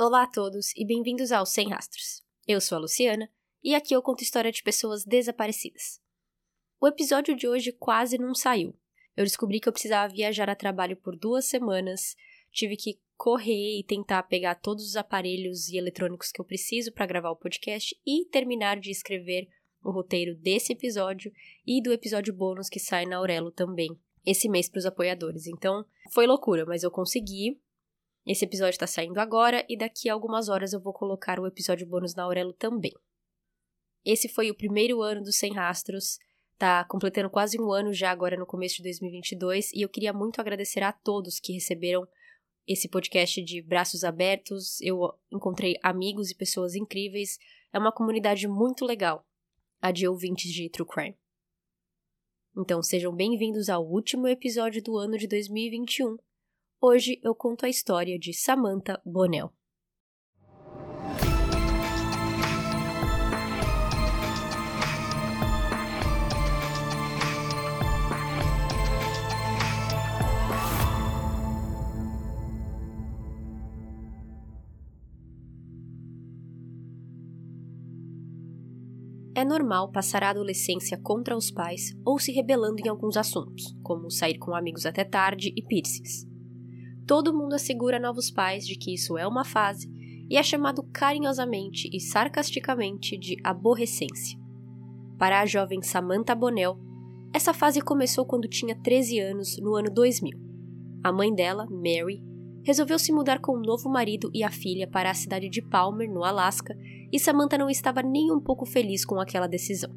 Olá a todos e bem-vindos ao Sem Rastros. Eu sou a Luciana e aqui eu conto história de pessoas desaparecidas. O episódio de hoje quase não saiu. Eu descobri que eu precisava viajar a trabalho por duas semanas, tive que correr e tentar pegar todos os aparelhos e eletrônicos que eu preciso para gravar o podcast e terminar de escrever o roteiro desse episódio e do episódio bônus que sai na Aurelo também, esse mês para os apoiadores. Então, foi loucura, mas eu consegui. Esse episódio está saindo agora e daqui a algumas horas eu vou colocar o episódio bônus na Aurelo também. Esse foi o primeiro ano do Sem Rastros, tá completando quase um ano já agora no começo de 2022 e eu queria muito agradecer a todos que receberam esse podcast de braços abertos. Eu encontrei amigos e pessoas incríveis. É uma comunidade muito legal, a de ouvintes de True Crime. Então sejam bem-vindos ao último episódio do ano de 2021 Hoje eu conto a história de Samantha Bonnell. É normal passar a adolescência contra os pais ou se rebelando em alguns assuntos, como sair com amigos até tarde e piercings todo mundo assegura novos pais de que isso é uma fase e é chamado carinhosamente e sarcasticamente de aborrecência. Para a jovem Samantha Bonnell, essa fase começou quando tinha 13 anos, no ano 2000. A mãe dela, Mary, resolveu se mudar com o um novo marido e a filha para a cidade de Palmer, no Alasca, e Samantha não estava nem um pouco feliz com aquela decisão.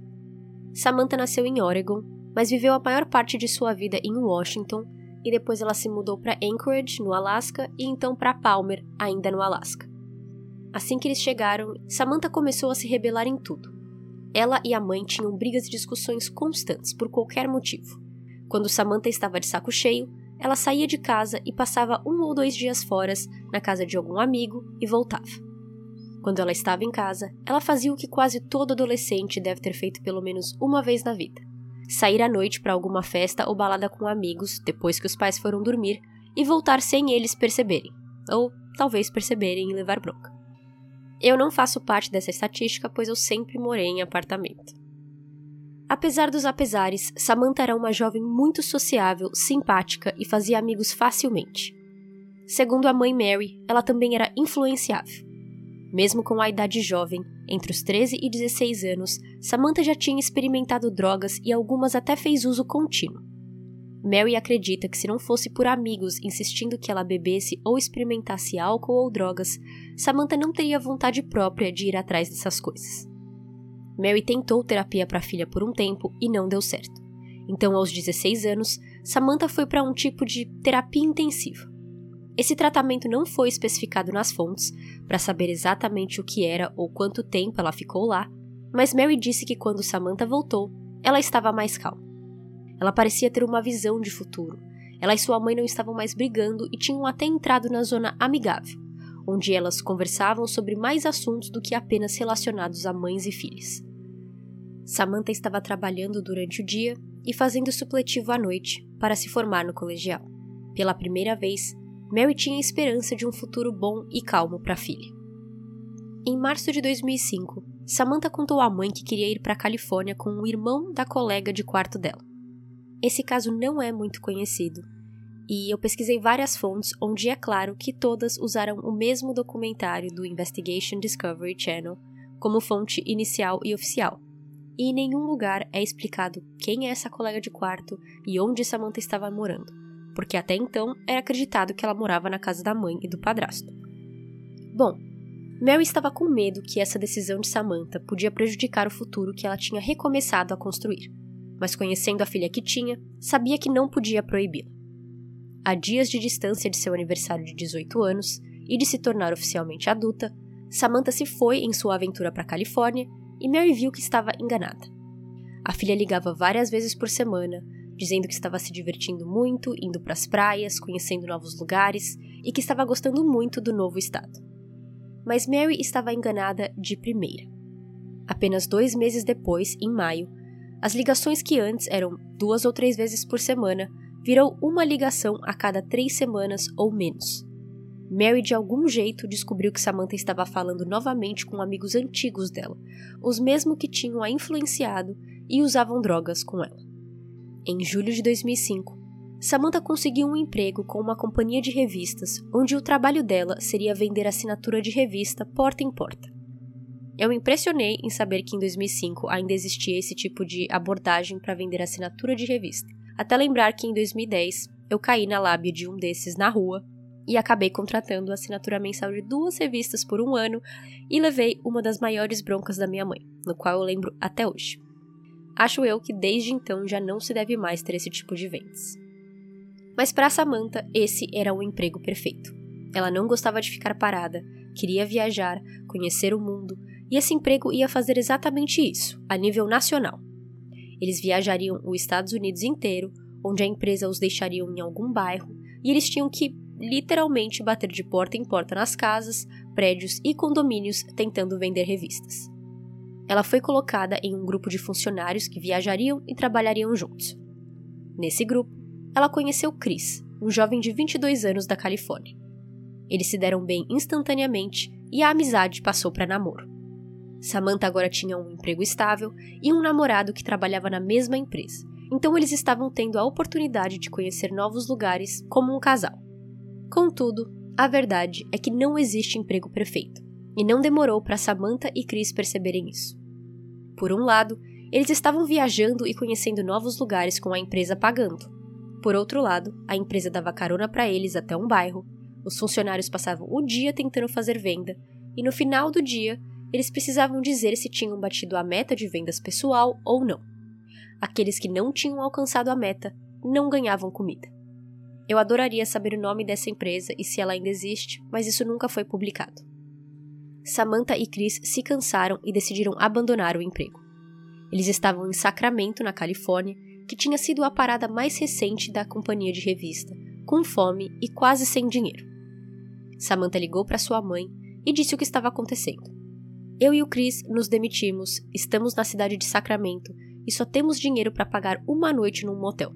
Samantha nasceu em Oregon, mas viveu a maior parte de sua vida em Washington e depois ela se mudou para Anchorage, no Alasca, e então para Palmer, ainda no Alasca. Assim que eles chegaram, Samantha começou a se rebelar em tudo. Ela e a mãe tinham brigas e discussões constantes por qualquer motivo. Quando Samantha estava de saco cheio, ela saía de casa e passava um ou dois dias fora, na casa de algum amigo, e voltava. Quando ela estava em casa, ela fazia o que quase todo adolescente deve ter feito pelo menos uma vez na vida sair à noite para alguma festa ou balada com amigos depois que os pais foram dormir e voltar sem eles perceberem, ou talvez perceberem e levar bronca. Eu não faço parte dessa estatística, pois eu sempre morei em apartamento. Apesar dos apesares, Samantha era uma jovem muito sociável, simpática e fazia amigos facilmente. Segundo a mãe Mary, ela também era influenciável. Mesmo com a idade jovem, entre os 13 e 16 anos, Samantha já tinha experimentado drogas e algumas até fez uso contínuo. Mary acredita que se não fosse por amigos insistindo que ela bebesse ou experimentasse álcool ou drogas, Samantha não teria vontade própria de ir atrás dessas coisas. Mary tentou terapia para a filha por um tempo e não deu certo. Então, aos 16 anos, Samantha foi para um tipo de terapia intensiva. Esse tratamento não foi especificado nas fontes para saber exatamente o que era ou quanto tempo ela ficou lá, mas Mary disse que quando Samantha voltou, ela estava mais calma. Ela parecia ter uma visão de futuro. Ela e sua mãe não estavam mais brigando e tinham até entrado na zona amigável, onde elas conversavam sobre mais assuntos do que apenas relacionados a mães e filhas. Samantha estava trabalhando durante o dia e fazendo supletivo à noite para se formar no colegial. Pela primeira vez, Mary tinha esperança de um futuro bom e calmo para a filha. Em março de 2005, Samantha contou à mãe que queria ir para a Califórnia com o irmão da colega de quarto dela. Esse caso não é muito conhecido, e eu pesquisei várias fontes onde é claro que todas usaram o mesmo documentário do Investigation Discovery Channel como fonte inicial e oficial. E em nenhum lugar é explicado quem é essa colega de quarto e onde Samantha estava morando porque até então era acreditado que ela morava na casa da mãe e do padrasto. Bom, Mary estava com medo que essa decisão de Samantha podia prejudicar o futuro que ela tinha recomeçado a construir, mas conhecendo a filha que tinha, sabia que não podia proibi-la. A dias de distância de seu aniversário de 18 anos e de se tornar oficialmente adulta, Samantha se foi em sua aventura para a Califórnia e Mary viu que estava enganada. A filha ligava várias vezes por semana, dizendo que estava se divertindo muito, indo para as praias, conhecendo novos lugares e que estava gostando muito do novo estado. Mas Mary estava enganada de primeira. Apenas dois meses depois, em maio, as ligações que antes eram duas ou três vezes por semana virou uma ligação a cada três semanas ou menos. Mary de algum jeito descobriu que Samantha estava falando novamente com amigos antigos dela, os mesmos que tinham a influenciado e usavam drogas com ela. Em julho de 2005, Samantha conseguiu um emprego com uma companhia de revistas, onde o trabalho dela seria vender assinatura de revista porta em porta. Eu me impressionei em saber que em 2005 ainda existia esse tipo de abordagem para vender assinatura de revista, até lembrar que em 2010 eu caí na lábia de um desses na rua e acabei contratando a assinatura mensal de duas revistas por um ano e levei uma das maiores broncas da minha mãe, no qual eu lembro até hoje. Acho eu que desde então já não se deve mais ter esse tipo de vendas. Mas para Samantha, esse era o emprego perfeito. Ela não gostava de ficar parada, queria viajar, conhecer o mundo, e esse emprego ia fazer exatamente isso, a nível nacional. Eles viajariam os Estados Unidos inteiro, onde a empresa os deixaria em algum bairro, e eles tinham que literalmente bater de porta em porta nas casas, prédios e condomínios tentando vender revistas. Ela foi colocada em um grupo de funcionários que viajariam e trabalhariam juntos. Nesse grupo, ela conheceu Chris, um jovem de 22 anos da Califórnia. Eles se deram bem instantaneamente e a amizade passou para namoro. Samantha agora tinha um emprego estável e um namorado que trabalhava na mesma empresa, então eles estavam tendo a oportunidade de conhecer novos lugares como um casal. Contudo, a verdade é que não existe emprego perfeito, e não demorou para Samantha e Chris perceberem isso. Por um lado, eles estavam viajando e conhecendo novos lugares com a empresa pagando. Por outro lado, a empresa dava carona para eles até um bairro, os funcionários passavam o dia tentando fazer venda, e no final do dia, eles precisavam dizer se tinham batido a meta de vendas pessoal ou não. Aqueles que não tinham alcançado a meta não ganhavam comida. Eu adoraria saber o nome dessa empresa e se ela ainda existe, mas isso nunca foi publicado. Samantha e Chris se cansaram e decidiram abandonar o emprego. Eles estavam em Sacramento, na Califórnia, que tinha sido a parada mais recente da companhia de revista, com fome e quase sem dinheiro. Samantha ligou para sua mãe e disse o que estava acontecendo. Eu e o Chris nos demitimos, estamos na cidade de Sacramento e só temos dinheiro para pagar uma noite num motel.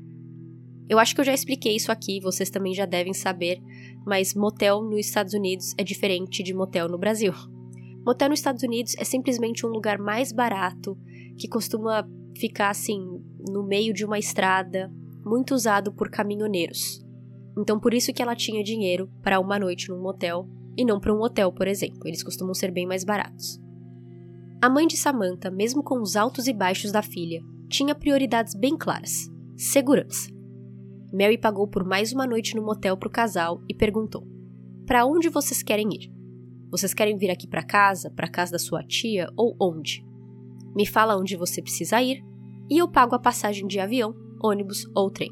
Eu acho que eu já expliquei isso aqui, vocês também já devem saber, mas motel nos Estados Unidos é diferente de motel no Brasil. Motel nos Estados Unidos é simplesmente um lugar mais barato, que costuma ficar assim, no meio de uma estrada, muito usado por caminhoneiros. Então por isso que ela tinha dinheiro para uma noite num motel e não para um hotel, por exemplo. Eles costumam ser bem mais baratos. A mãe de Samantha, mesmo com os altos e baixos da filha, tinha prioridades bem claras: segurança. Mary pagou por mais uma noite no motel para o casal e perguntou: Para onde vocês querem ir? Vocês querem vir aqui para casa, para casa da sua tia ou onde? Me fala onde você precisa ir e eu pago a passagem de avião, ônibus ou trem.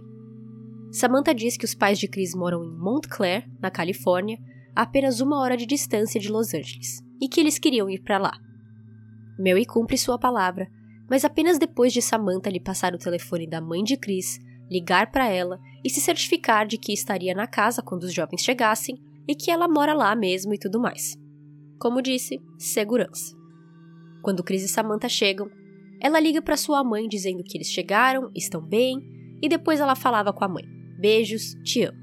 Samantha diz que os pais de Chris moram em Montclair, na Califórnia, a apenas uma hora de distância de Los Angeles, e que eles queriam ir para lá. Mary cumpre sua palavra, mas apenas depois de Samantha lhe passar o telefone da mãe de Chris, ligar para ela e se certificar de que estaria na casa quando os jovens chegassem e que ela mora lá mesmo e tudo mais. Como disse, segurança. Quando Chris e Samantha chegam, ela liga para sua mãe dizendo que eles chegaram, estão bem, e depois ela falava com a mãe: Beijos, te amo.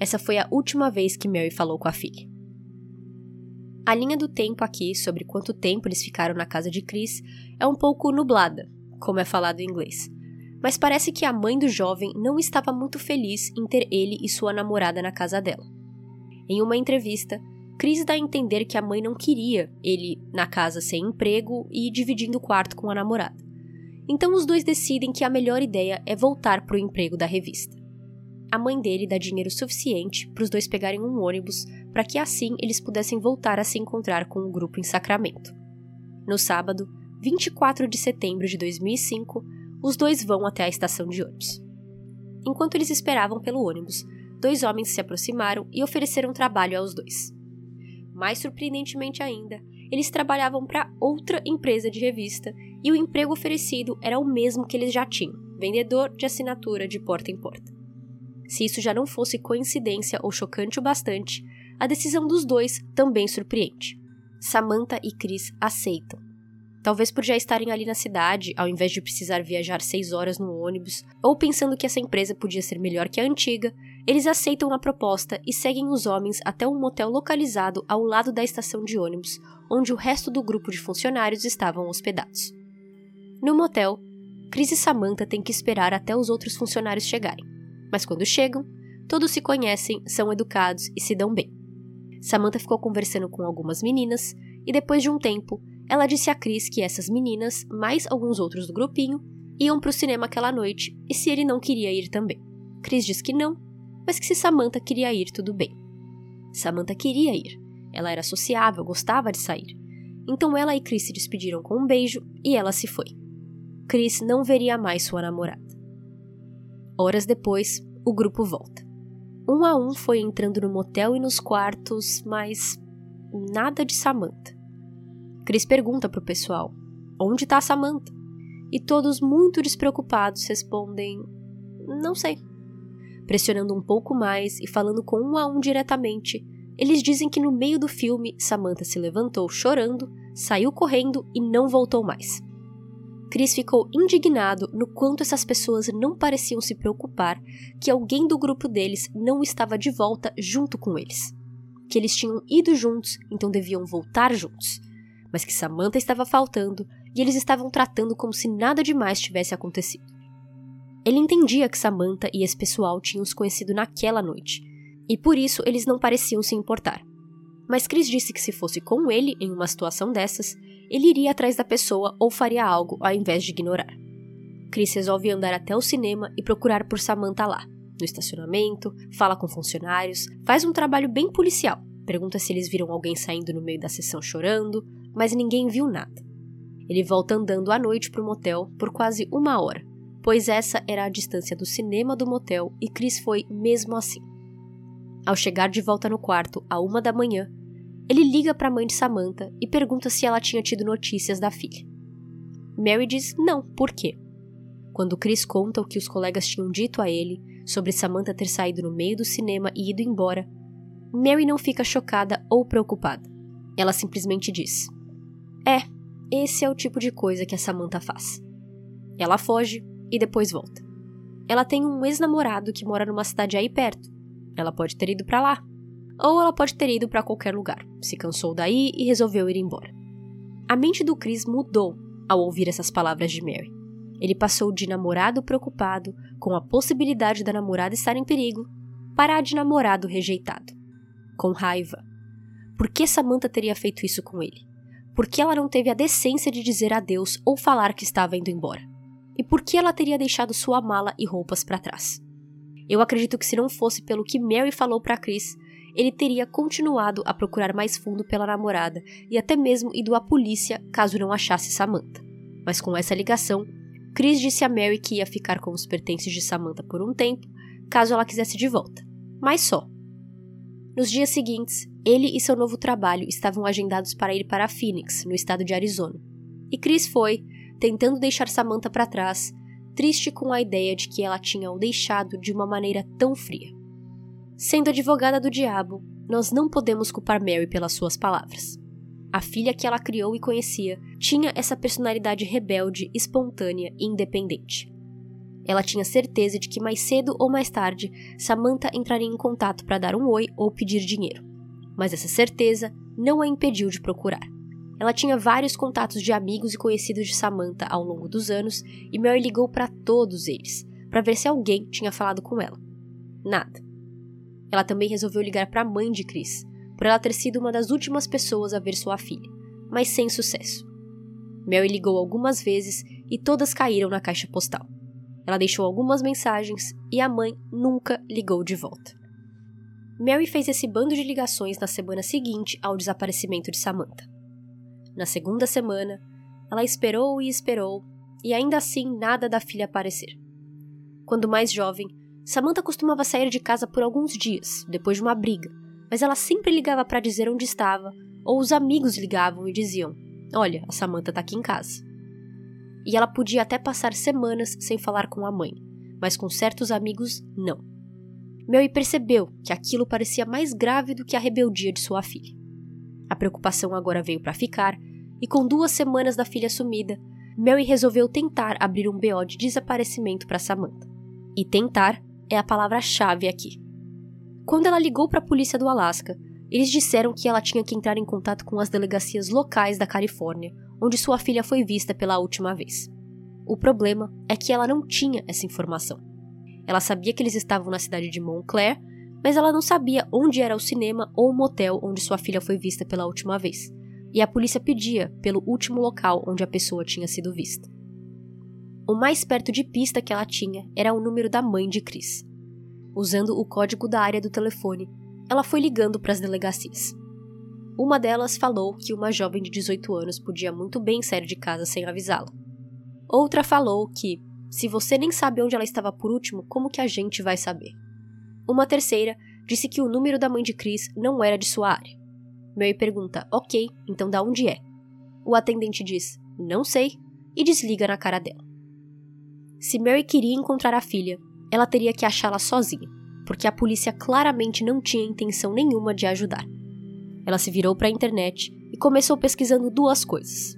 Essa foi a última vez que Mary falou com a filha. A linha do tempo aqui sobre quanto tempo eles ficaram na casa de Chris é um pouco nublada, como é falado em inglês, mas parece que a mãe do jovem não estava muito feliz em ter ele e sua namorada na casa dela. Em uma entrevista, Chris dá a entender que a mãe não queria ele na casa sem emprego e dividindo o quarto com a namorada. Então os dois decidem que a melhor ideia é voltar para o emprego da revista. A mãe dele dá dinheiro suficiente para os dois pegarem um ônibus para que assim eles pudessem voltar a se encontrar com o grupo em Sacramento. No sábado, 24 de setembro de 2005, os dois vão até a estação de ônibus. Enquanto eles esperavam pelo ônibus, dois homens se aproximaram e ofereceram trabalho aos dois. Mais surpreendentemente ainda, eles trabalhavam para outra empresa de revista e o emprego oferecido era o mesmo que eles já tinham: vendedor de assinatura de porta em porta. Se isso já não fosse coincidência ou chocante o bastante, a decisão dos dois também surpreende. Samantha e Chris aceitam Talvez por já estarem ali na cidade, ao invés de precisar viajar seis horas no ônibus, ou pensando que essa empresa podia ser melhor que a antiga, Eles aceitam a proposta e seguem os homens até um motel localizado ao lado da estação de ônibus, onde o resto do grupo de funcionários estavam hospedados. No motel, Chris e Samantha têm que esperar até os outros funcionários chegarem, mas quando chegam, todos se conhecem, são educados e se dão bem. Samantha ficou conversando com algumas meninas e depois de um tempo, ela disse a Chris que essas meninas, mais alguns outros do grupinho, iam para o cinema aquela noite e se ele não queria ir também. Chris disse que não, mas que se Samantha queria ir, tudo bem. Samantha queria ir. Ela era sociável, gostava de sair. Então ela e Chris se despediram com um beijo e ela se foi. Chris não veria mais sua namorada. Horas depois, o grupo volta. Um a um foi entrando no motel e nos quartos, mas nada de Samantha. Chris pergunta pro pessoal: Onde tá Samantha? E todos, muito despreocupados, respondem: Não sei. Pressionando um pouco mais e falando com um a um diretamente, eles dizem que no meio do filme Samantha se levantou chorando, saiu correndo e não voltou mais. Chris ficou indignado no quanto essas pessoas não pareciam se preocupar que alguém do grupo deles não estava de volta junto com eles. Que eles tinham ido juntos, então deviam voltar juntos. Mas que Samantha estava faltando e eles estavam tratando como se nada demais tivesse acontecido. Ele entendia que Samantha e esse pessoal tinham se conhecido naquela noite, e por isso eles não pareciam se importar. Mas Chris disse que se fosse com ele em uma situação dessas, ele iria atrás da pessoa ou faria algo ao invés de ignorar. Chris resolve andar até o cinema e procurar por Samantha lá, no estacionamento, fala com funcionários, faz um trabalho bem policial, pergunta se eles viram alguém saindo no meio da sessão chorando, mas ninguém viu nada. Ele volta andando à noite para o motel por quase uma hora, pois essa era a distância do cinema do motel e Chris foi mesmo assim. Ao chegar de volta no quarto, à uma da manhã, ele liga para a mãe de Samantha e pergunta se ela tinha tido notícias da filha. Mary diz não, por quê? Quando Chris conta o que os colegas tinham dito a ele sobre Samantha ter saído no meio do cinema e ido embora, Mary não fica chocada ou preocupada. Ela simplesmente diz: É, esse é o tipo de coisa que a Samantha faz. Ela foge e depois volta. Ela tem um ex-namorado que mora numa cidade aí perto. Ela pode ter ido para lá. Ou ela pode ter ido para qualquer lugar, se cansou daí e resolveu ir embora. A mente do Chris mudou ao ouvir essas palavras de Mary. Ele passou de namorado preocupado com a possibilidade da namorada estar em perigo para a de namorado rejeitado, com raiva. Por que Samantha teria feito isso com ele? Por que ela não teve a decência de dizer adeus ou falar que estava indo embora? E por que ela teria deixado sua mala e roupas para trás? Eu acredito que se não fosse pelo que Mary falou para Chris, ele teria continuado a procurar mais fundo pela namorada e até mesmo ido à polícia caso não achasse Samantha. Mas com essa ligação, Chris disse a Mary que ia ficar com os pertences de Samantha por um tempo, caso ela quisesse de volta. Mas só. Nos dias seguintes, ele e seu novo trabalho estavam agendados para ir para Phoenix, no estado de Arizona. E Chris foi, tentando deixar Samantha para trás, triste com a ideia de que ela tinha o deixado de uma maneira tão fria. Sendo advogada do diabo, nós não podemos culpar Mary pelas suas palavras. A filha que ela criou e conhecia tinha essa personalidade rebelde, espontânea e independente. Ela tinha certeza de que mais cedo ou mais tarde Samantha entraria em contato para dar um oi ou pedir dinheiro. Mas essa certeza não a impediu de procurar. Ela tinha vários contatos de amigos e conhecidos de Samantha ao longo dos anos e Mary ligou para todos eles para ver se alguém tinha falado com ela. Nada. Ela também resolveu ligar para a mãe de Chris, por ela ter sido uma das últimas pessoas a ver sua filha, mas sem sucesso. Mary ligou algumas vezes e todas caíram na caixa postal. Ela deixou algumas mensagens e a mãe nunca ligou de volta. Mary fez esse bando de ligações na semana seguinte ao desaparecimento de Samantha. Na segunda semana, ela esperou e esperou, e ainda assim nada da filha aparecer. Quando mais jovem, Samantha costumava sair de casa por alguns dias, depois de uma briga, mas ela sempre ligava para dizer onde estava, ou os amigos ligavam e diziam: Olha, a Samantha tá aqui em casa. E ela podia até passar semanas sem falar com a mãe, mas com certos amigos, não. Mary percebeu que aquilo parecia mais grave do que a rebeldia de sua filha. A preocupação agora veio para ficar, e com duas semanas da filha sumida, Mary resolveu tentar abrir um BO de desaparecimento para Samantha. E tentar é a palavra-chave aqui. Quando ela ligou para a polícia do Alasca, eles disseram que ela tinha que entrar em contato com as delegacias locais da Califórnia, onde sua filha foi vista pela última vez. O problema é que ela não tinha essa informação. Ela sabia que eles estavam na cidade de Montclair, mas ela não sabia onde era o cinema ou o motel onde sua filha foi vista pela última vez. E a polícia pedia pelo último local onde a pessoa tinha sido vista. O mais perto de pista que ela tinha era o número da mãe de Chris. Usando o código da área do telefone, ela foi ligando para as delegacias. Uma delas falou que uma jovem de 18 anos podia muito bem sair de casa sem avisá-la. Outra falou que, se você nem sabe onde ela estava por último, como que a gente vai saber? Uma terceira disse que o número da mãe de Chris não era de sua área. Mary pergunta: Ok, então da onde é? O atendente diz: Não sei, e desliga na cara dela. Se Mary queria encontrar a filha, ela teria que achá-la sozinha porque a polícia claramente não tinha intenção nenhuma de ajudar. Ela se virou para a internet e começou pesquisando duas coisas.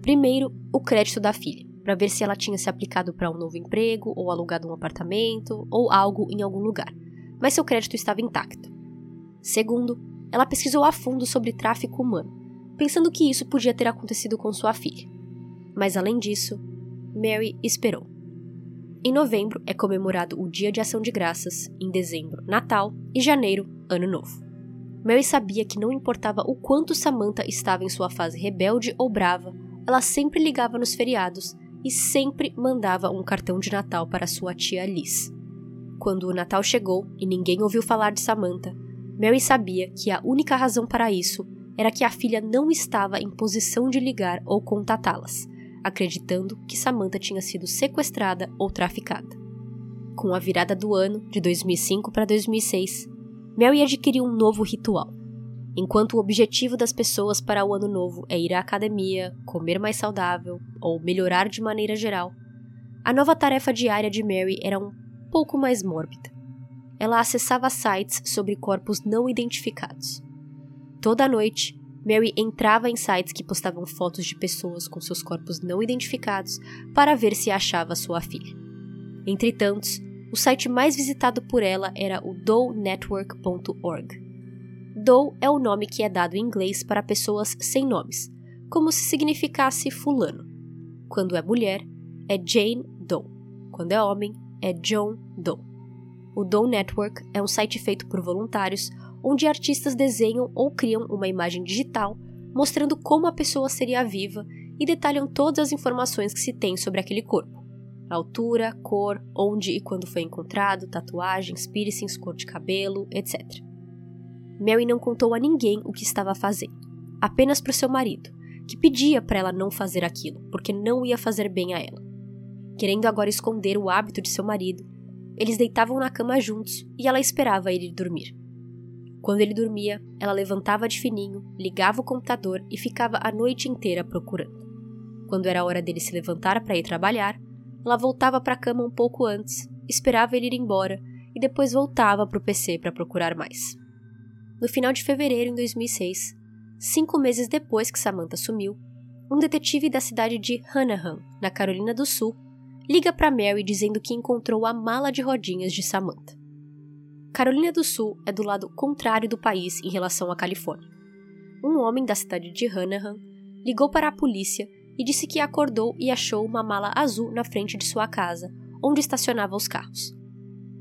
Primeiro, o crédito da filha, para ver se ela tinha se aplicado para um novo emprego, ou alugado um apartamento, ou algo em algum lugar, mas seu crédito estava intacto. Segundo, ela pesquisou a fundo sobre tráfico humano, pensando que isso podia ter acontecido com sua filha. Mas além disso, Mary esperou. Em novembro é comemorado o Dia de Ação de Graças, em dezembro, Natal e janeiro, Ano Novo. Mary sabia que não importava o quanto Samantha estava em sua fase rebelde ou brava, ela sempre ligava nos feriados e sempre mandava um cartão de Natal para sua tia Liz. Quando o Natal chegou e ninguém ouviu falar de Samantha, Mary sabia que a única razão para isso era que a filha não estava em posição de ligar ou contatá-las, acreditando que Samantha tinha sido sequestrada ou traficada. Com a virada do ano, de 2005 para 2006, Mary adquiriu um novo ritual. Enquanto o objetivo das pessoas para o ano novo é ir à academia, comer mais saudável ou melhorar de maneira geral, a nova tarefa diária de Mary era um pouco mais mórbida. Ela acessava sites sobre corpos não identificados. Toda noite, Mary entrava em sites que postavam fotos de pessoas com seus corpos não identificados para ver se achava sua filha. Entre tantos, o site mais visitado por ela era o downetwork.org. Doe é o nome que é dado em inglês para pessoas sem nomes, como se significasse fulano. Quando é mulher, é Jane Doe. Quando é homem, é John Doe. O Doe Network é um site feito por voluntários onde artistas desenham ou criam uma imagem digital mostrando como a pessoa seria viva e detalham todas as informações que se tem sobre aquele corpo: altura, cor, onde e quando foi encontrado, tatuagens, piercings, cor de cabelo, etc. Mary não contou a ninguém o que estava fazendo, apenas para o seu marido, que pedia para ela não fazer aquilo, porque não ia fazer bem a ela. Querendo agora esconder o hábito de seu marido, eles deitavam na cama juntos e ela esperava ele dormir. Quando ele dormia, ela levantava de fininho, ligava o computador e ficava a noite inteira procurando. Quando era hora dele se levantar para ir trabalhar, ela voltava para a cama um pouco antes, esperava ele ir embora e depois voltava para o PC para procurar mais. No final de fevereiro de 2006, cinco meses depois que Samantha sumiu, um detetive da cidade de Hanahan, na Carolina do Sul, liga para Mary dizendo que encontrou a mala de rodinhas de Samantha. Carolina do Sul é do lado contrário do país em relação à Califórnia. Um homem da cidade de Hanahan ligou para a polícia e disse que acordou e achou uma mala azul na frente de sua casa, onde estacionava os carros.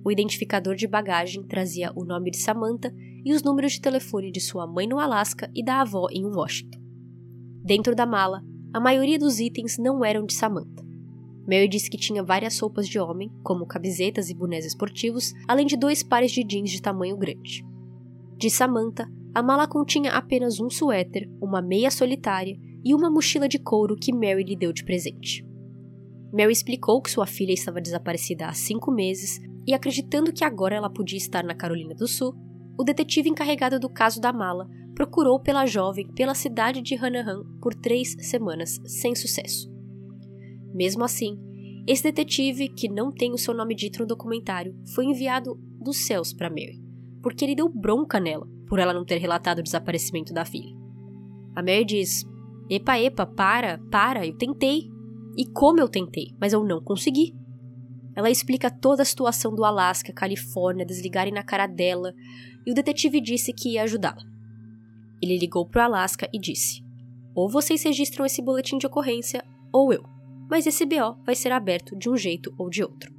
O identificador de bagagem trazia o nome de Samantha e os números de telefone de sua mãe no Alasca e da avó em Washington. Dentro da mala, a maioria dos itens não eram de Samantha. Mary disse que tinha várias roupas de homem, como camisetas e bonés esportivos, além de dois pares de jeans de tamanho grande. De Samantha, a mala continha apenas um suéter, uma meia solitária e uma mochila de couro que Mary lhe deu de presente. Mary explicou que sua filha estava desaparecida há cinco meses e, acreditando que agora ela podia estar na Carolina do Sul, o detetive encarregado do caso da mala procurou pela jovem pela cidade de Hanahan por três semanas, sem sucesso. Mesmo assim, esse detetive, que não tem o seu nome dito no documentário, foi enviado dos céus para Mary, porque ele deu bronca nela por ela não ter relatado o desaparecimento da filha. A Mary diz: Epa, epa, para, para, eu tentei. E como eu tentei, mas eu não consegui. Ela explica toda a situação do Alasca, Califórnia, desligarem na cara dela, e o detetive disse que ia ajudá-la. Ele ligou para o Alasca e disse: Ou vocês registram esse boletim de ocorrência, ou eu. Mas esse BO vai ser aberto de um jeito ou de outro.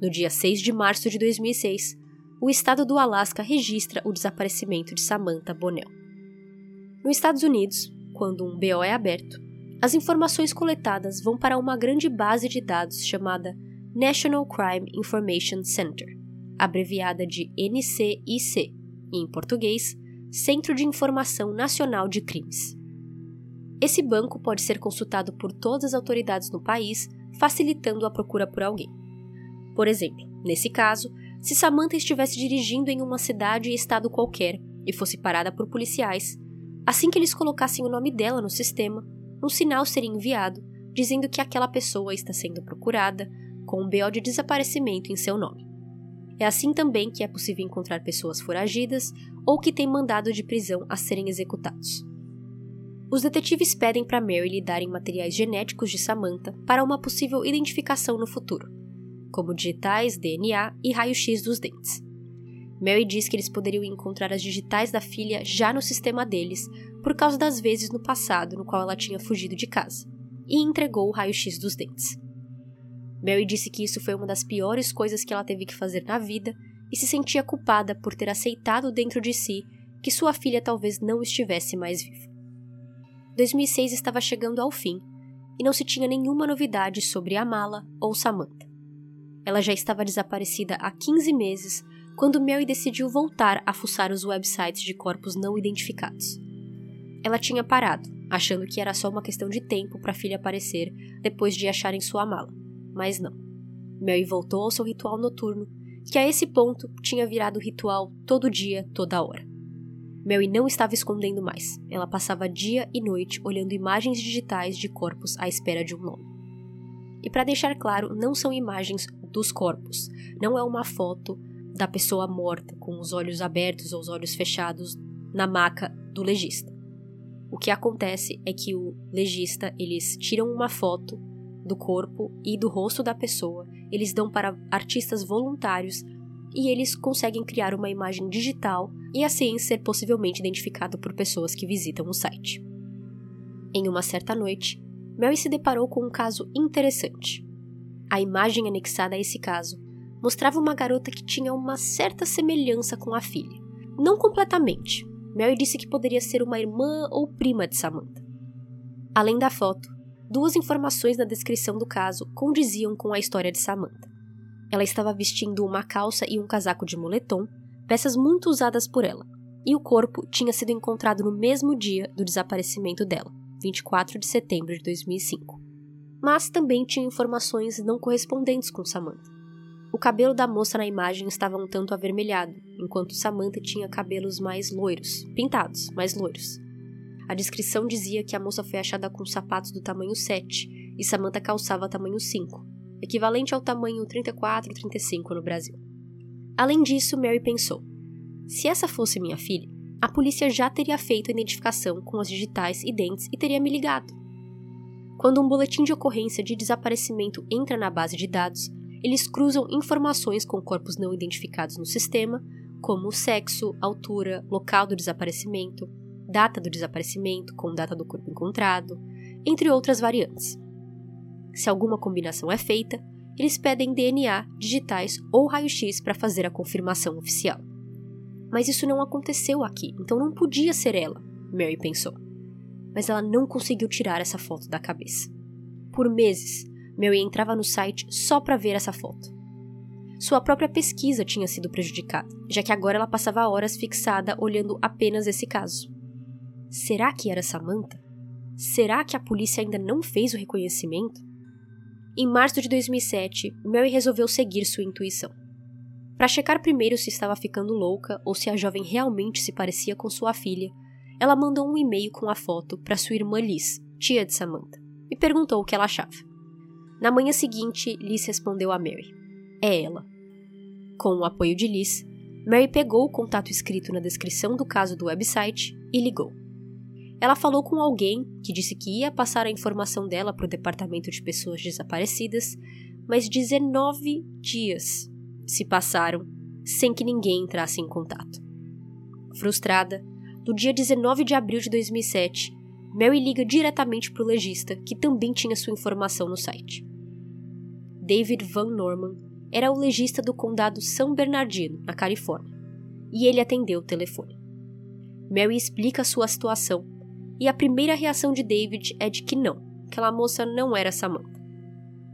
No dia 6 de março de 2006, o estado do Alasca registra o desaparecimento de Samantha Bonnell. Nos Estados Unidos, quando um BO é aberto, as informações coletadas vão para uma grande base de dados chamada National Crime Information Center, abreviada de NCIC, e em português, Centro de Informação Nacional de Crimes. Esse banco pode ser consultado por todas as autoridades no país, facilitando a procura por alguém. Por exemplo, nesse caso, se Samantha estivesse dirigindo em uma cidade e estado qualquer e fosse parada por policiais, assim que eles colocassem o nome dela no sistema, um sinal seria enviado dizendo que aquela pessoa está sendo procurada com um BO de desaparecimento em seu nome. É assim também que é possível encontrar pessoas foragidas ou que têm mandado de prisão a serem executados. Os detetives pedem para Mary lhe darem materiais genéticos de Samantha para uma possível identificação no futuro, como digitais, DNA e raio-x dos dentes. Mary diz que eles poderiam encontrar as digitais da filha já no sistema deles, por causa das vezes no passado no qual ela tinha fugido de casa, e entregou o raio-x dos dentes. Mary disse que isso foi uma das piores coisas que ela teve que fazer na vida e se sentia culpada por ter aceitado dentro de si que sua filha talvez não estivesse mais viva. 2006 estava chegando ao fim e não se tinha nenhuma novidade sobre a mala ou Samantha. Ela já estava desaparecida há 15 meses quando Mary decidiu voltar a fuçar os websites de corpos não identificados. Ela tinha parado, achando que era só uma questão de tempo para a filha aparecer depois de acharem sua mala mas não. Mary voltou ao seu ritual noturno, que a esse ponto tinha virado ritual todo dia, toda hora. Mary não estava escondendo mais. Ela passava dia e noite olhando imagens digitais de corpos à espera de um nome. E para deixar claro, não são imagens dos corpos. Não é uma foto da pessoa morta com os olhos abertos ou os olhos fechados na maca do legista. O que acontece é que o legista eles tiram uma foto do corpo e do rosto da pessoa, eles dão para artistas voluntários e eles conseguem criar uma imagem digital e assim ser possivelmente identificado por pessoas que visitam o site. Em uma certa noite, Mary se deparou com um caso interessante. A imagem anexada a esse caso mostrava uma garota que tinha uma certa semelhança com a filha. Não completamente. Mary disse que poderia ser uma irmã ou prima de Samantha. Além da foto, duas informações na descrição do caso condiziam com a história de Samantha. Ela estava vestindo uma calça e um casaco de moletom, peças muito usadas por ela, e o corpo tinha sido encontrado no mesmo dia do desaparecimento dela, 24 de setembro de 2005. Mas também tinha informações não correspondentes com Samantha. O cabelo da moça na imagem estava um tanto avermelhado, enquanto Samantha tinha cabelos mais loiros, pintados, mais loiros. A descrição dizia que a moça foi achada com sapatos do tamanho 7 e Samantha calçava tamanho 5, equivalente ao tamanho 34 e 35 no Brasil. Além disso, Mary pensou: se essa fosse minha filha, a polícia já teria feito a identificação com as digitais e dentes e teria me ligado. Quando um boletim de ocorrência de desaparecimento entra na base de dados, eles cruzam informações com corpos não identificados no sistema, como sexo, altura, local do desaparecimento, data do desaparecimento com data do corpo encontrado, entre outras variantes. Se alguma combinação é feita, eles pedem DNA, digitais ou raio-x para fazer a confirmação oficial. Mas isso não aconteceu aqui, então não podia ser ela, Mary pensou. Mas ela não conseguiu tirar essa foto da cabeça. Por meses, Mary entrava no site só para ver essa foto. Sua própria pesquisa tinha sido prejudicada, já que agora ela passava horas fixada olhando apenas esse caso. Será que era Samantha? Será que a polícia ainda não fez o reconhecimento? Em março de 2007, Mary resolveu seguir sua intuição. Para checar primeiro se estava ficando louca ou se a jovem realmente se parecia com sua filha, ela mandou um e-mail com a foto para sua irmã Liz, tia de Samantha, e perguntou o que ela achava. Na manhã seguinte, Liz respondeu a Mary: É ela. Com o apoio de Liz, Mary pegou o contato escrito na descrição do caso do website e ligou. Ela falou com alguém que disse que ia passar a informação dela para o Departamento de Pessoas Desaparecidas, mas 19 dias se passaram sem que ninguém entrasse em contato. Frustrada, no dia 19 de abril de 2007, Mary liga diretamente para o legista, que também tinha sua informação no site. David Van Norman era o legista do condado São Bernardino, na Califórnia, e ele atendeu o telefone. Mary explica sua situação, e a primeira reação de David é de que não, aquela moça não era Samantha.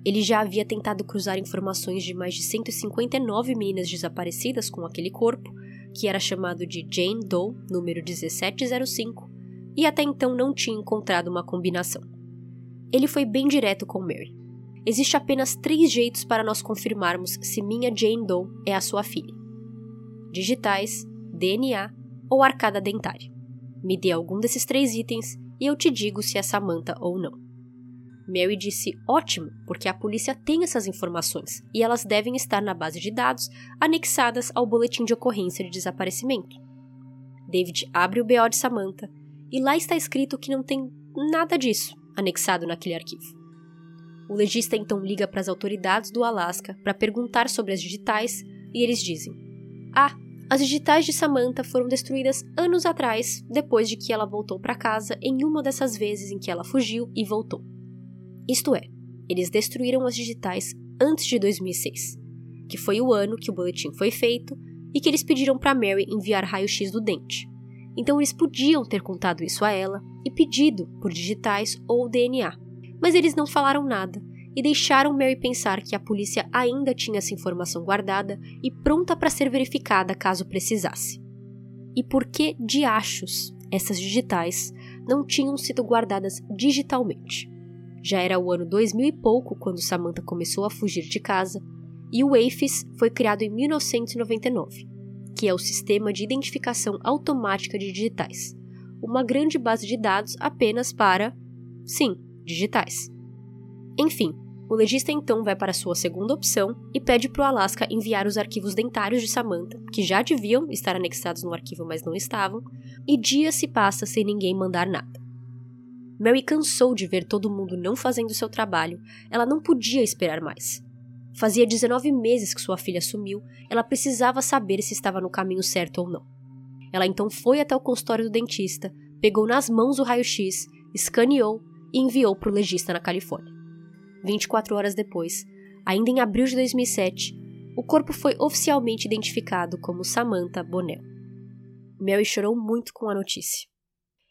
Ele já havia tentado cruzar informações de mais de 159 meninas desaparecidas com aquele corpo, que era chamado de Jane Doe, número 1705, e até então não tinha encontrado uma combinação. Ele foi bem direto com Mary. Existe apenas três jeitos para nós confirmarmos se minha Jane Doe é a sua filha: digitais, DNA ou arcada dentária. Me dê algum desses três itens e eu te digo se é Samantha ou não. Mary disse ótimo, porque a polícia tem essas informações e elas devem estar na base de dados anexadas ao boletim de ocorrência de desaparecimento. David abre o BO de Samantha e lá está escrito que não tem nada disso anexado naquele arquivo. O legista então liga para as autoridades do Alasca para perguntar sobre as digitais e eles dizem: Ah, as digitais de Samantha foram destruídas anos atrás, depois de que ela voltou para casa em uma dessas vezes em que ela fugiu e voltou. Isto é, eles destruíram as digitais antes de 2006, que foi o ano que o boletim foi feito e que eles pediram para Mary enviar raio-x do dente. Então eles podiam ter contado isso a ela e pedido por digitais ou DNA. Mas eles não falaram nada e deixaram Mary pensar que a polícia ainda tinha essa informação guardada e pronta para ser verificada caso precisasse. E por que diachos essas digitais não tinham sido guardadas digitalmente? Já era o ano 2000 e pouco quando Samantha começou a fugir de casa, e o AFIS foi criado em 1999 que é o Sistema de Identificação Automática de Digitais, uma grande base de dados apenas para, sim, digitais. Enfim, o legista então vai para sua segunda opção e pede para o Alaska enviar os arquivos dentários de Samantha, que já deviam estar anexados no arquivo, mas não estavam, e dias se passa sem ninguém mandar nada. Mary cansou de ver todo mundo não fazendo seu trabalho, ela não podia esperar mais. Fazia 19 meses que sua filha sumiu, ela precisava saber se estava no caminho certo ou não. Ela então foi até o consultório do dentista, pegou nas mãos o raio-x, escaneou e enviou para o legista na Califórnia. 24 horas depois, ainda em abril de 2007, o corpo foi oficialmente identificado como Samantha Bonnell. Mary chorou muito com a notícia.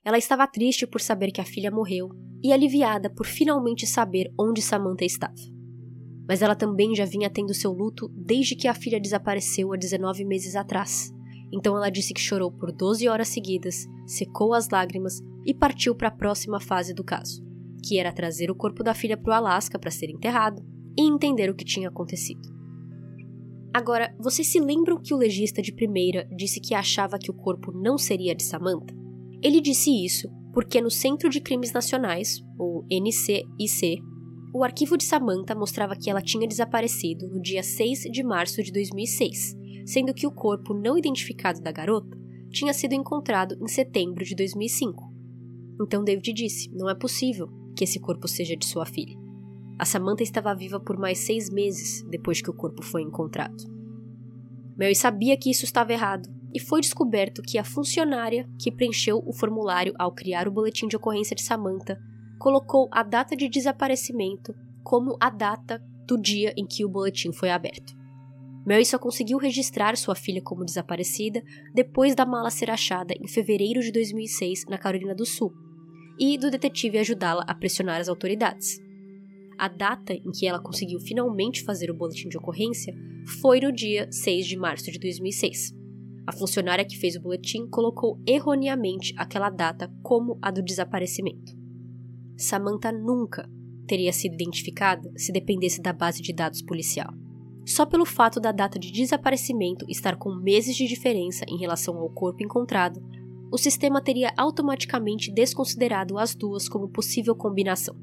Ela estava triste por saber que a filha morreu e aliviada por finalmente saber onde Samantha estava mas ela também já vinha tendo seu luto desde que a filha desapareceu há 19 meses atrás. Então ela disse que chorou por 12 horas seguidas, secou as lágrimas e partiu para a próxima fase do caso, que era trazer o corpo da filha para o Alasca para ser enterrado e entender o que tinha acontecido. Agora, vocês se lembram que o legista de primeira disse que achava que o corpo não seria de Samantha? Ele disse isso porque no Centro de Crimes Nacionais, o NCIC, o arquivo de Samantha mostrava que ela tinha desaparecido no dia 6 de março de 2006, sendo que o corpo não identificado da garota tinha sido encontrado em setembro de 2005. Então David disse: não é possível que esse corpo seja de sua filha. A Samantha estava viva por mais seis meses depois que o corpo foi encontrado. Mary sabia que isso estava errado e foi descoberto que a funcionária que preencheu o formulário ao criar o boletim de ocorrência de Samantha colocou a data de desaparecimento como a data do dia em que o boletim foi aberto. Mary só conseguiu registrar sua filha como desaparecida depois da mala ser achada em fevereiro de 2006 na Carolina do Sul e do detetive ajudá-la a pressionar as autoridades. A data em que ela conseguiu finalmente fazer o boletim de ocorrência foi no dia 6 de março de 2006. A funcionária que fez o boletim colocou erroneamente aquela data como a do desaparecimento. Samantha nunca teria sido identificada se dependesse da base de dados policial. Só pelo fato da data de desaparecimento estar com meses de diferença em relação ao corpo encontrado, o sistema teria automaticamente desconsiderado as duas como possível combinação.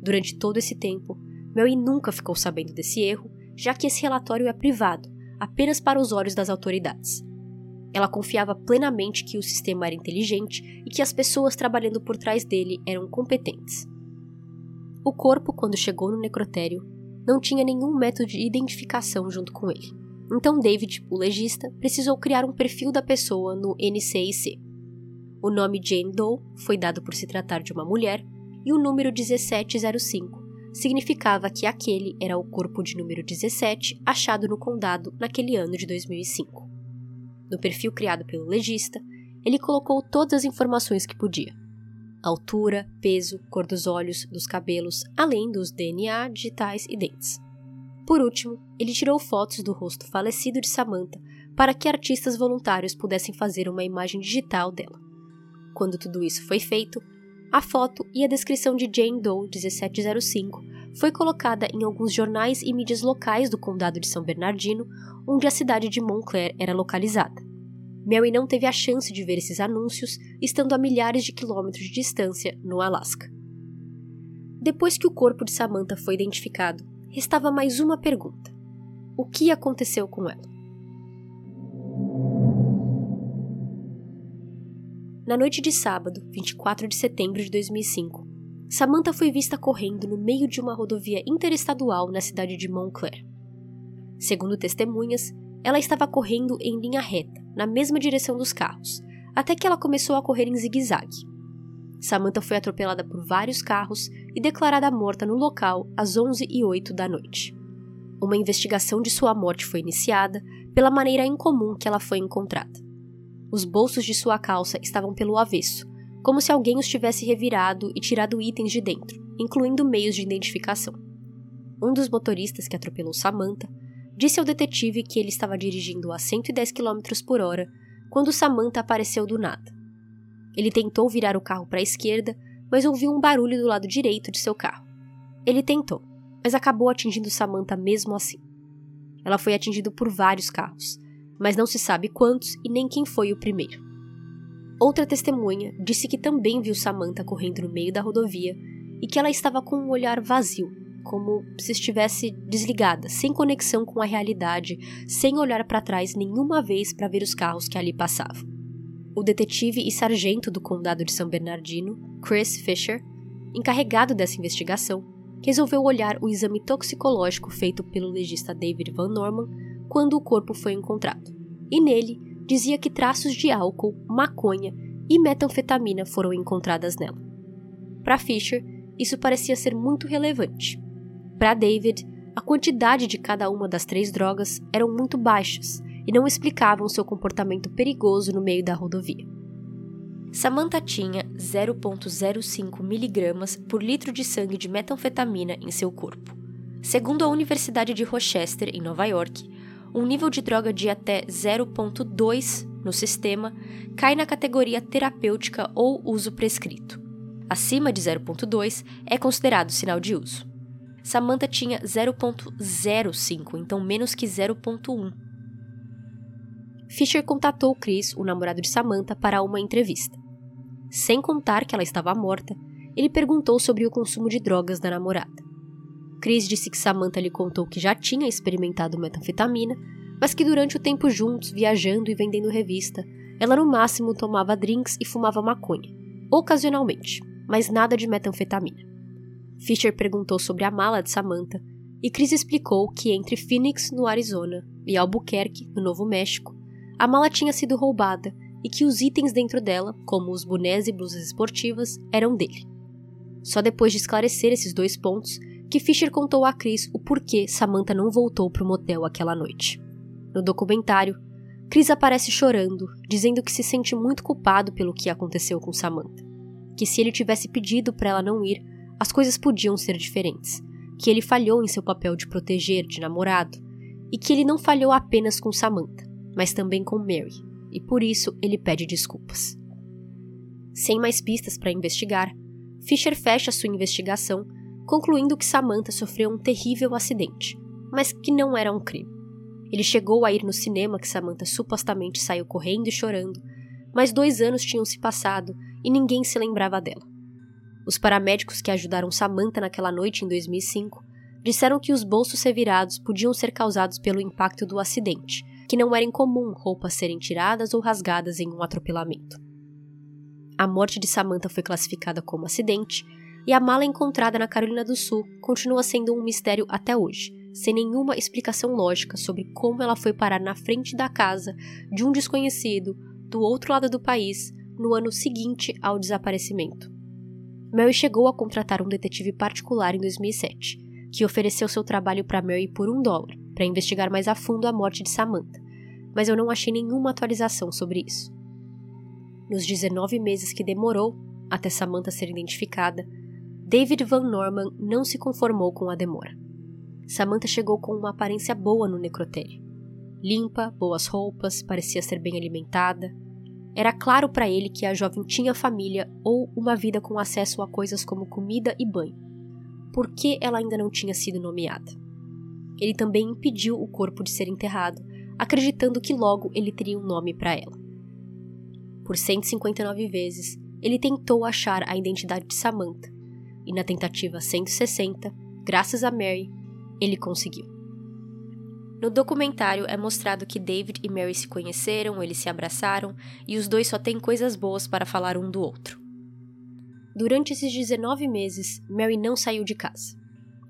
Durante todo esse tempo, Mary nunca ficou sabendo desse erro, já que esse relatório é privado, apenas para os olhos das autoridades. Ela confiava plenamente que o sistema era inteligente e que as pessoas trabalhando por trás dele eram competentes. O corpo, quando chegou no necrotério, não tinha nenhum método de identificação junto com ele. Então David, o legista, precisou criar um perfil da pessoa no NCIC. O nome Jane Doe foi dado por se tratar de uma mulher e o número 1705 significava que aquele era o corpo de número 17 achado no condado naquele ano de 2005. No perfil criado pelo legista, ele colocou todas as informações que podia: altura, peso, cor dos olhos, dos cabelos, além dos DNA, digitais e dentes. Por último, ele tirou fotos do rosto falecido de Samantha para que artistas voluntários pudessem fazer uma imagem digital dela. Quando tudo isso foi feito, a foto e a descrição de Jane Doe 1705 foi colocada em alguns jornais e mídias locais do condado de São Bernardino, onde a cidade de Montclair era localizada. Mary não teve a chance de ver esses anúncios, estando a milhares de quilômetros de distância no Alasca. Depois que o corpo de Samantha foi identificado, restava mais uma pergunta: o que aconteceu com ela? Na noite de sábado, 24 de setembro de 2005, Samantha foi vista correndo no meio de uma rodovia interestadual na cidade de Montclair. Segundo testemunhas, ela estava correndo em linha reta, na mesma direção dos carros, até que ela começou a correr em zigue-zague. Samantha foi atropelada por vários carros e declarada morta no local às 11 e 08 da noite. Uma investigação de sua morte foi iniciada pela maneira incomum que ela foi encontrada. Os bolsos de sua calça estavam pelo avesso, como se alguém os tivesse revirado e tirado itens de dentro, incluindo meios de identificação. Um dos motoristas que atropelou Samantha disse ao detetive que ele estava dirigindo a 110 km por hora quando Samantha apareceu do nada. Ele tentou virar o carro para a esquerda, mas ouviu um barulho do lado direito de seu carro. Ele tentou, mas acabou atingindo Samantha mesmo assim. Ela foi atingida por vários carros, mas não se sabe quantos e nem quem foi o primeiro. Outra testemunha disse que também viu Samantha correndo no meio da rodovia e que ela estava com um olhar vazio, como se estivesse desligada, sem conexão com a realidade, sem olhar para trás nenhuma vez para ver os carros que ali passavam. O detetive e sargento do condado de São Bernardino, Chris Fisher, encarregado dessa investigação, resolveu olhar o exame toxicológico feito pelo legista David Van Norman quando o corpo foi encontrado, e nele dizia que traços de álcool, maconha e metanfetamina foram encontradas nela. Para Fisher, isso parecia ser muito relevante. Para David, a quantidade de cada uma das três drogas eram muito baixas e não explicavam seu comportamento perigoso no meio da rodovia. Samantha tinha 0,05 miligramas por litro de sangue de metanfetamina em seu corpo. Segundo a Universidade de Rochester, em Nova York, um nível de droga de até 0,2 no sistema cai na categoria terapêutica ou uso prescrito. Acima de 0,2 é considerado sinal de uso. Samantha tinha 0,05, então menos que 0,1. Fisher contatou Chris, o namorado de Samantha, para uma entrevista. Sem contar que ela estava morta, ele perguntou sobre o consumo de drogas da namorada. Chris disse que Samantha lhe contou que já tinha experimentado metanfetamina, mas que durante o tempo juntos, viajando e vendendo revista, ela no máximo tomava drinks e fumava maconha, ocasionalmente, mas nada de metanfetamina. Fisher perguntou sobre a mala de Samantha e Chris explicou que entre Phoenix, no Arizona, e Albuquerque, no Novo México, a mala tinha sido roubada e que os itens dentro dela, como os bonés e blusas esportivas, eram dele. Só depois de esclarecer esses dois pontos que Fisher contou a Chris o porquê Samantha não voltou para o motel aquela noite. No documentário, Chris aparece chorando, dizendo que se sente muito culpado pelo que aconteceu com Samantha. Que se ele tivesse pedido para ela não ir, as coisas podiam ser diferentes. Que ele falhou em seu papel de proteger, de namorado. E que ele não falhou apenas com Samantha, mas também com Mary. E por isso ele pede desculpas. Sem mais pistas para investigar, Fisher fecha sua investigação concluindo que Samantha sofreu um terrível acidente, mas que não era um crime. Ele chegou a ir no cinema que Samantha supostamente saiu correndo e chorando, mas dois anos tinham se passado e ninguém se lembrava dela. Os paramédicos que ajudaram Samantha naquela noite em 2005 disseram que os bolsos revirados podiam ser causados pelo impacto do acidente, que não era incomum roupas serem tiradas ou rasgadas em um atropelamento. A morte de Samantha foi classificada como acidente e a mala encontrada na Carolina do Sul continua sendo um mistério até hoje, sem nenhuma explicação lógica sobre como ela foi parar na frente da casa de um desconhecido do outro lado do país no ano seguinte ao desaparecimento. Mary chegou a contratar um detetive particular em 2007, que ofereceu seu trabalho para Mary por um dólar, para investigar mais a fundo a morte de Samantha, mas eu não achei nenhuma atualização sobre isso. Nos 19 meses que demorou até Samantha ser identificada, David Van Norman não se conformou com a demora. Samantha chegou com uma aparência boa no necrotério. Limpa, boas roupas, parecia ser bem alimentada. Era claro para ele que a jovem tinha família ou uma vida com acesso a coisas como comida e banho. Por que ela ainda não tinha sido nomeada? Ele também impediu o corpo de ser enterrado, acreditando que logo ele teria um nome para ela. Por 159 vezes, ele tentou achar a identidade de Samantha, e na tentativa 160, graças a Mary, ele conseguiu. No documentário é mostrado que David e Mary se conheceram, eles se abraçaram e os dois só têm coisas boas para falar um do outro. Durante esses 19 meses, Mary não saiu de casa.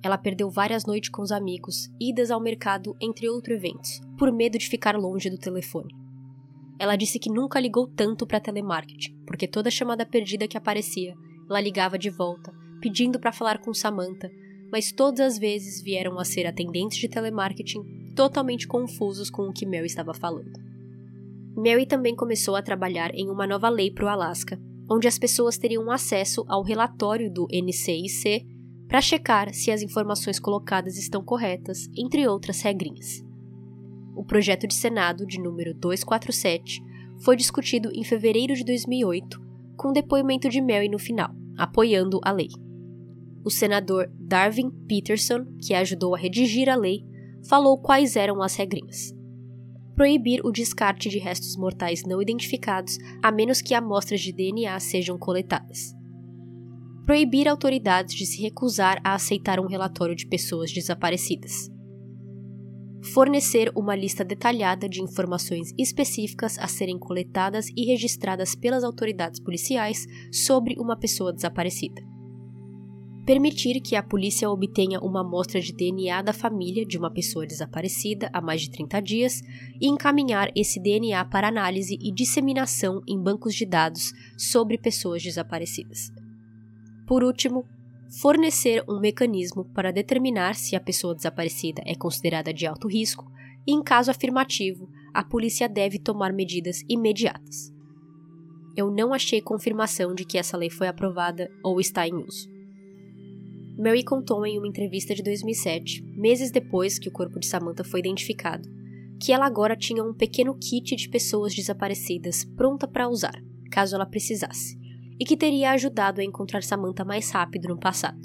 Ela perdeu várias noites com os amigos, idas ao mercado, entre outros eventos, por medo de ficar longe do telefone. Ela disse que nunca ligou tanto para telemarketing, porque toda chamada perdida que aparecia, ela ligava de volta, pedindo para falar com Samantha, mas todas as vezes vieram a ser atendentes de telemarketing totalmente confusos com o que Mary estava falando. Mary também começou a trabalhar em uma nova lei para o Alasca, onde as pessoas teriam acesso ao relatório do NCIC para checar se as informações colocadas estão corretas, entre outras regrinhas. O projeto de Senado, de número 247, foi discutido em fevereiro de 2008, com depoimento de Mary no final, apoiando a lei. O senador Darwin Peterson, que ajudou a redigir a lei, falou quais eram as regrinhas. Proibir o descarte de restos mortais não identificados, a menos que amostras de DNA sejam coletadas. Proibir autoridades de se recusar a aceitar um relatório de pessoas desaparecidas fornecer uma lista detalhada de informações específicas a serem coletadas e registradas pelas autoridades policiais sobre uma pessoa desaparecida. Permitir que a polícia obtenha uma amostra de DNA da família de uma pessoa desaparecida há mais de 30 dias e encaminhar esse DNA para análise e disseminação em bancos de dados sobre pessoas desaparecidas. Por último, fornecer um mecanismo para determinar se a pessoa desaparecida é considerada de alto risco e, em caso afirmativo, a polícia deve tomar medidas imediatas. Eu não achei confirmação de que essa lei foi aprovada ou está em uso. Mary contou em uma entrevista de 2007, meses depois que o corpo de Samantha foi identificado, que ela agora tinha um pequeno kit de pessoas desaparecidas pronta para usar, caso ela precisasse e que teria ajudado a encontrar Samantha mais rápido no passado.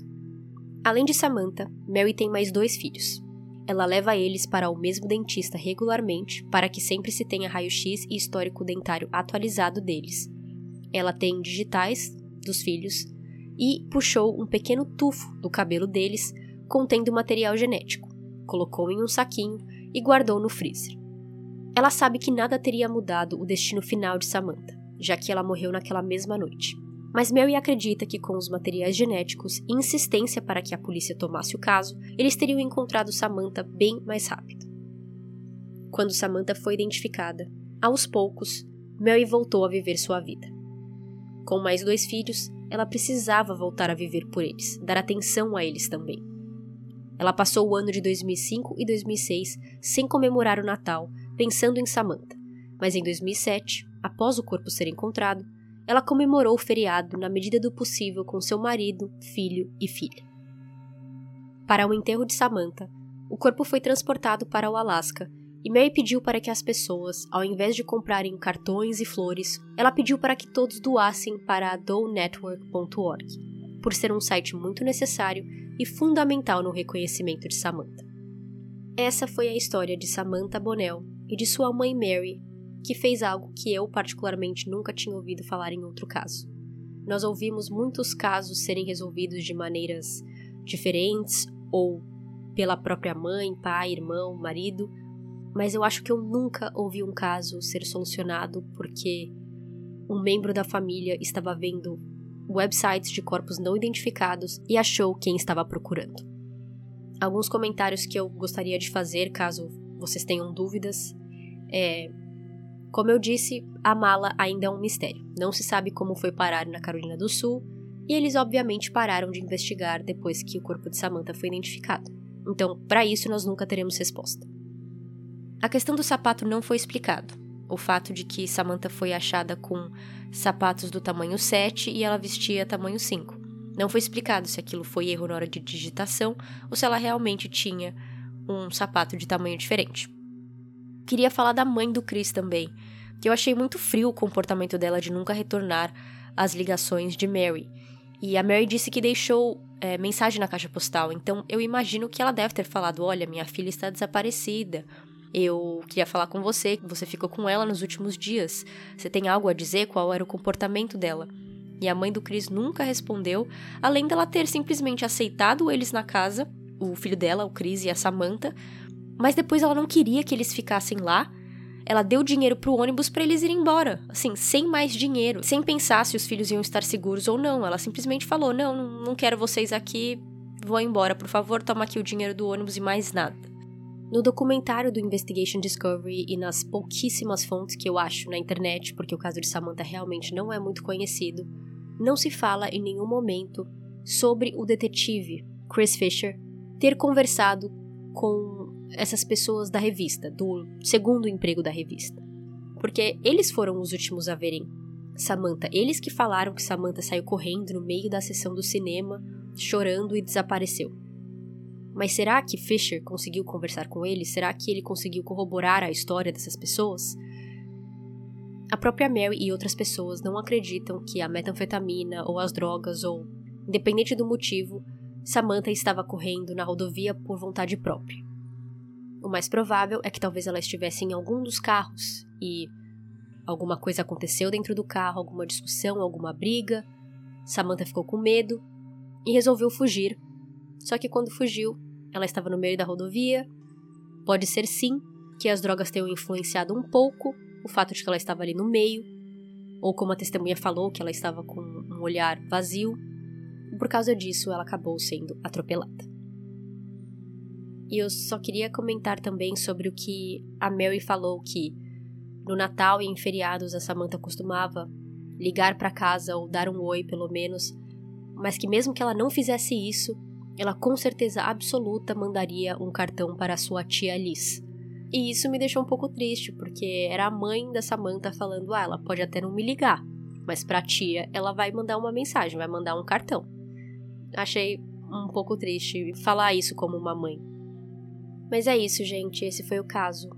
Além de Samantha, Mary tem mais dois filhos. Ela leva eles para o mesmo dentista regularmente para que sempre se tenha raio-x e histórico dentário atualizado deles. Ela tem digitais dos filhos e puxou um pequeno tufo do cabelo deles contendo material genético, colocou em um saquinho e guardou no freezer. Ela sabe que nada teria mudado o destino final de Samantha, já que ela morreu naquela mesma noite mas Mary acredita que com os materiais genéticos e insistência para que a polícia tomasse o caso, eles teriam encontrado Samantha bem mais rápido. Quando Samantha foi identificada, aos poucos, Mary voltou a viver sua vida. Com mais dois filhos, ela precisava voltar a viver por eles, dar atenção a eles também. Ela passou o ano de 2005 e 2006 sem comemorar o Natal, pensando em Samantha, mas em 2007, após o corpo ser encontrado, ela comemorou o feriado na medida do possível com seu marido, filho e filha. Para o enterro de Samantha, o corpo foi transportado para o Alasca e Mary pediu para que as pessoas, ao invés de comprarem cartões e flores, ela pediu para que todos doassem para a donetwork.org, por ser um site muito necessário e fundamental no reconhecimento de Samantha. Essa foi a história de Samantha Bonnell e de sua mãe Mary que fez algo que eu, particularmente, nunca tinha ouvido falar em outro caso. Nós ouvimos muitos casos serem resolvidos de maneiras diferentes ou pela própria mãe, pai, irmão, marido, mas eu acho que eu nunca ouvi um caso ser solucionado porque um membro da família estava vendo websites de corpos não identificados e achou quem estava procurando. Alguns comentários que eu gostaria de fazer, caso vocês tenham dúvidas, é. Como eu disse, a mala ainda é um mistério. Não se sabe como foi parar na Carolina do Sul, e eles obviamente pararam de investigar depois que o corpo de Samantha foi identificado. Então, para isso, nós nunca teremos resposta. A questão do sapato não foi explicado. O fato de que Samantha foi achada com sapatos do tamanho 7 e ela vestia tamanho 5. Não foi explicado se aquilo foi erro na hora de digitação ou se ela realmente tinha um sapato de tamanho diferente. Queria falar da mãe do Chris também, que eu achei muito frio o comportamento dela de nunca retornar às ligações de Mary. E a Mary disse que deixou é, mensagem na caixa postal, então eu imagino que ela deve ter falado: Olha, minha filha está desaparecida. Eu queria falar com você, você ficou com ela nos últimos dias. Você tem algo a dizer? Qual era o comportamento dela? E a mãe do Chris nunca respondeu, além dela ter simplesmente aceitado eles na casa, o filho dela, o Chris e a Samantha, mas depois ela não queria que eles ficassem lá. Ela deu dinheiro pro ônibus para eles irem embora, assim, sem mais dinheiro, sem pensar se os filhos iam estar seguros ou não. Ela simplesmente falou: "Não, não quero vocês aqui, vou embora, por favor, toma aqui o dinheiro do ônibus e mais nada". No documentário do Investigation Discovery e nas pouquíssimas fontes que eu acho na internet, porque o caso de Samantha realmente não é muito conhecido, não se fala em nenhum momento sobre o detetive Chris Fisher ter conversado com essas pessoas da revista, do segundo emprego da revista. Porque eles foram os últimos a verem Samantha. Eles que falaram que Samantha saiu correndo no meio da sessão do cinema, chorando e desapareceu. Mas será que Fisher conseguiu conversar com ele? Será que ele conseguiu corroborar a história dessas pessoas? A própria Mary e outras pessoas não acreditam que a metanfetamina ou as drogas ou, independente do motivo, Samantha estava correndo na rodovia por vontade própria. O mais provável é que talvez ela estivesse em algum dos carros e alguma coisa aconteceu dentro do carro, alguma discussão, alguma briga. Samantha ficou com medo e resolveu fugir. Só que quando fugiu, ela estava no meio da rodovia. Pode ser sim que as drogas tenham influenciado um pouco o fato de que ela estava ali no meio, ou como a testemunha falou, que ela estava com um olhar vazio. E por causa disso, ela acabou sendo atropelada. E eu só queria comentar também sobre o que a Mary falou que no Natal e em feriados a Samantha costumava ligar para casa ou dar um oi pelo menos, mas que mesmo que ela não fizesse isso, ela com certeza absoluta mandaria um cartão para sua tia Liz. E isso me deixou um pouco triste, porque era a mãe da Samantha falando: "Ah, ela pode até não me ligar, mas para a tia ela vai mandar uma mensagem, vai mandar um cartão". Achei um pouco triste falar isso como uma mãe. Mas é isso, gente, esse foi o caso.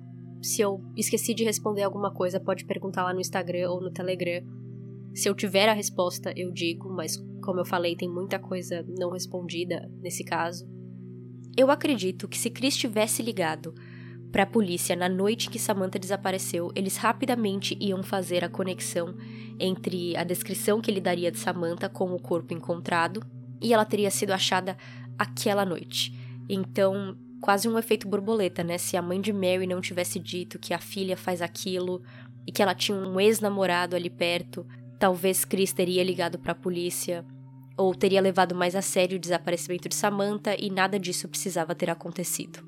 Se eu esqueci de responder alguma coisa, pode perguntar lá no Instagram ou no Telegram. Se eu tiver a resposta, eu digo, mas como eu falei, tem muita coisa não respondida nesse caso. Eu acredito que se Chris tivesse ligado para a polícia na noite que Samantha desapareceu, eles rapidamente iam fazer a conexão entre a descrição que ele daria de Samantha com o corpo encontrado e ela teria sido achada aquela noite. Então, quase um efeito borboleta, né? Se a mãe de Mary não tivesse dito que a filha faz aquilo e que ela tinha um ex-namorado ali perto, talvez Chris teria ligado para a polícia ou teria levado mais a sério o desaparecimento de Samantha e nada disso precisava ter acontecido.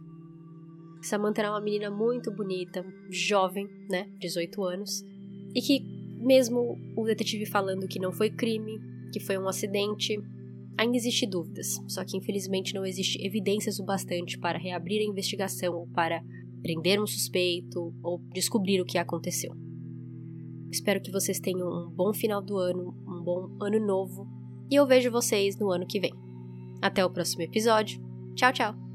Samantha era uma menina muito bonita, jovem, né, 18 anos, e que mesmo o detetive falando que não foi crime, que foi um acidente, Ainda existe dúvidas, só que infelizmente não existe evidências o bastante para reabrir a investigação ou para prender um suspeito ou descobrir o que aconteceu. Espero que vocês tenham um bom final do ano, um bom ano novo, e eu vejo vocês no ano que vem. Até o próximo episódio. Tchau, tchau!